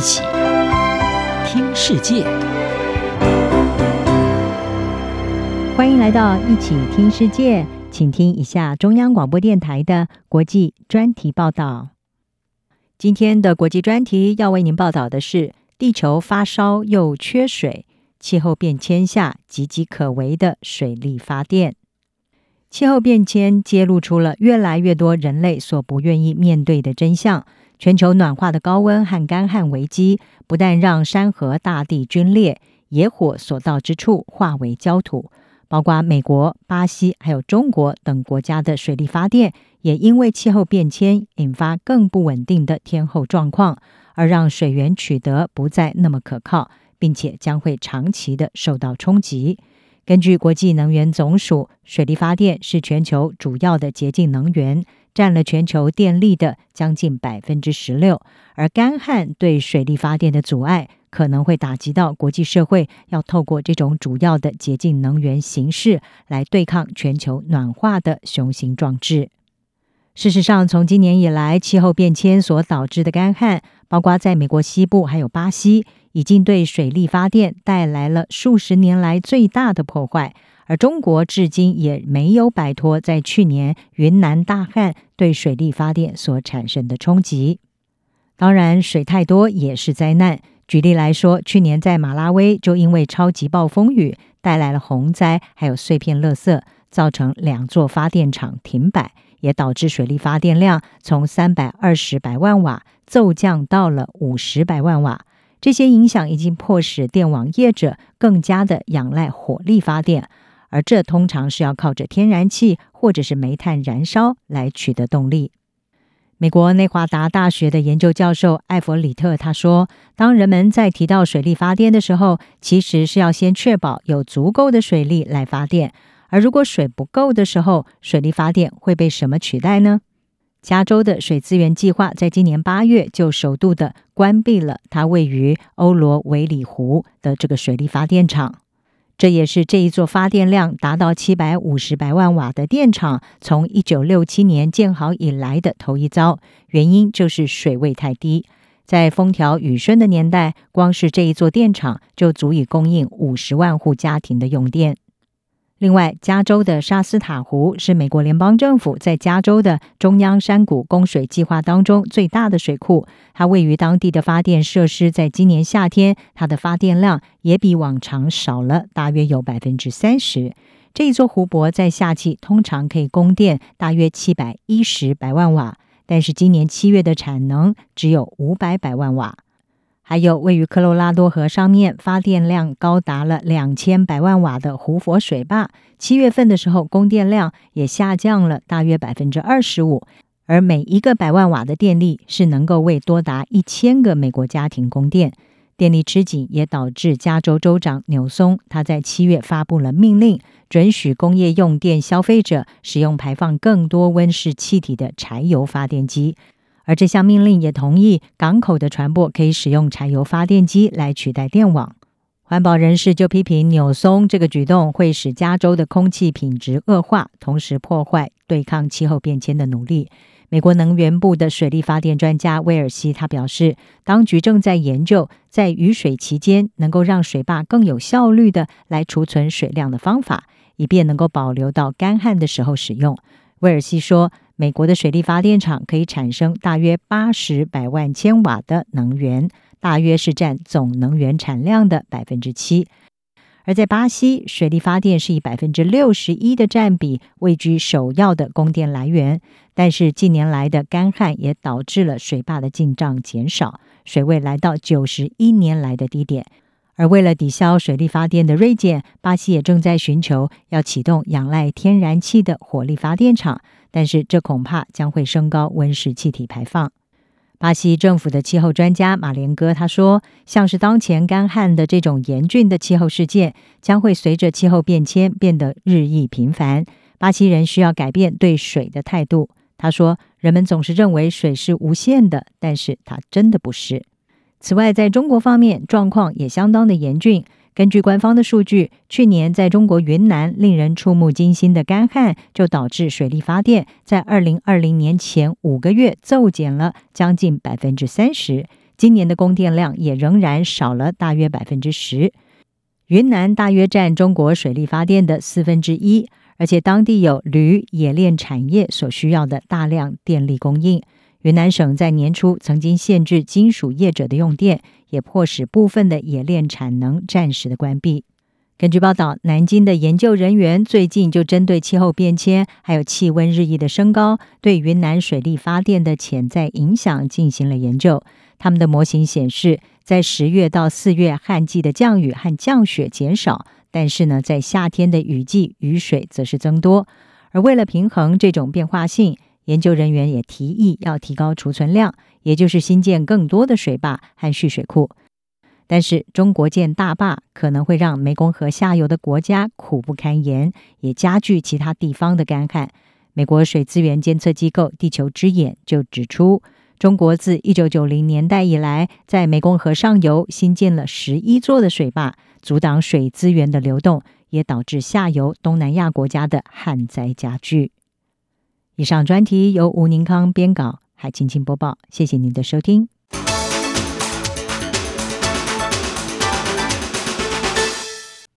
一起听世界，欢迎来到一起听世界，请听一下中央广播电台的国际专题报道。今天的国际专题要为您报道的是：地球发烧又缺水，气候变迁下岌岌可危的水力发电。气候变迁揭露出了越来越多人类所不愿意面对的真相。全球暖化的高温和干旱危机，不但让山河大地龟裂，野火所到之处化为焦土。包括美国、巴西还有中国等国家的水力发电，也因为气候变迁引发更不稳定的天候状况，而让水源取得不再那么可靠，并且将会长期的受到冲击。根据国际能源总署，水力发电是全球主要的洁净能源，占了全球电力的将近百分之十六。而干旱对水力发电的阻碍，可能会打击到国际社会要透过这种主要的洁净能源形式来对抗全球暖化的雄心壮志。事实上，从今年以来，气候变迁所导致的干旱，包括在美国西部还有巴西。已经对水力发电带来了数十年来最大的破坏，而中国至今也没有摆脱在去年云南大旱对水力发电所产生的冲击。当然，水太多也是灾难。举例来说，去年在马拉维就因为超级暴风雨带来了洪灾，还有碎片垃圾，造成两座发电厂停摆，也导致水力发电量从三百二十百万瓦骤降到了五十百万瓦。这些影响已经迫使电网业者更加的仰赖火力发电，而这通常是要靠着天然气或者是煤炭燃烧来取得动力。美国内华达大学的研究教授艾弗里特他说：“当人们在提到水力发电的时候，其实是要先确保有足够的水力来发电，而如果水不够的时候，水力发电会被什么取代呢？”加州的水资源计划在今年八月就首度的关闭了它位于欧罗维里湖的这个水力发电厂，这也是这一座发电量达到七百五十百万瓦的电厂从一九六七年建好以来的头一遭。原因就是水位太低，在风调雨顺的年代，光是这一座电厂就足以供应五十万户家庭的用电。另外，加州的沙斯塔湖是美国联邦政府在加州的中央山谷供水计划当中最大的水库。它位于当地的发电设施，在今年夏天，它的发电量也比往常少了大约有百分之三十。这一座湖泊在夏季通常可以供电大约七百一十百万瓦，但是今年七月的产能只有五百百万瓦。还有位于科罗拉多河上面发电量高达了两千百万瓦的胡佛水坝，七月份的时候供电量也下降了大约百分之二十五，而每一个百万瓦的电力是能够为多达一千个美国家庭供电。电力吃紧也导致加州州长纽松他在七月发布了命令，准许工业用电消费者使用排放更多温室气体的柴油发电机。而这项命令也同意港口的船舶可以使用柴油发电机来取代电网。环保人士就批评纽松这个举动会使加州的空气品质恶化，同时破坏对抗气候变迁的努力。美国能源部的水力发电专家威尔西他表示，当局正在研究在雨水期间能够让水坝更有效率的来储存水量的方法，以便能够保留到干旱的时候使用。威尔西说。美国的水力发电厂可以产生大约八十百万千瓦的能源，大约是占总能源产量的百分之七。而在巴西，水力发电是以百分之六十一的占比位居首要的供电来源。但是近年来的干旱也导致了水坝的进账减少，水位来到九十一年来的低点。而为了抵消水力发电的锐减，巴西也正在寻求要启动仰赖天然气的火力发电厂。但是这恐怕将会升高温室气体排放。巴西政府的气候专家马连戈他说：“像是当前干旱的这种严峻的气候事件，将会随着气候变迁变得日益频繁。巴西人需要改变对水的态度。”他说：“人们总是认为水是无限的，但是它真的不是。”此外，在中国方面，状况也相当的严峻。根据官方的数据，去年在中国云南令人触目惊心的干旱，就导致水力发电在二零二零年前五个月骤减了将近百分之三十。今年的供电量也仍然少了大约百分之十。云南大约占中国水力发电的四分之一，而且当地有铝冶炼产业所需要的大量电力供应。云南省在年初曾经限制金属业者的用电，也迫使部分的冶炼产能暂时的关闭。根据报道，南京的研究人员最近就针对气候变迁还有气温日益的升高对云南水力发电的潜在影响进行了研究。他们的模型显示，在十月到四月旱季的降雨和降雪减少，但是呢，在夏天的雨季雨水则是增多。而为了平衡这种变化性，研究人员也提议要提高储存量，也就是新建更多的水坝和蓄水库。但是，中国建大坝可能会让湄公河下游的国家苦不堪言，也加剧其他地方的干旱。美国水资源监测机构地球之眼就指出，中国自一九九零年代以来，在湄公河上游新建了十一座的水坝，阻挡水资源的流动，也导致下游东南亚国家的旱灾加剧。以上专题由吴宁康编稿，海青青播报，谢谢您的收听。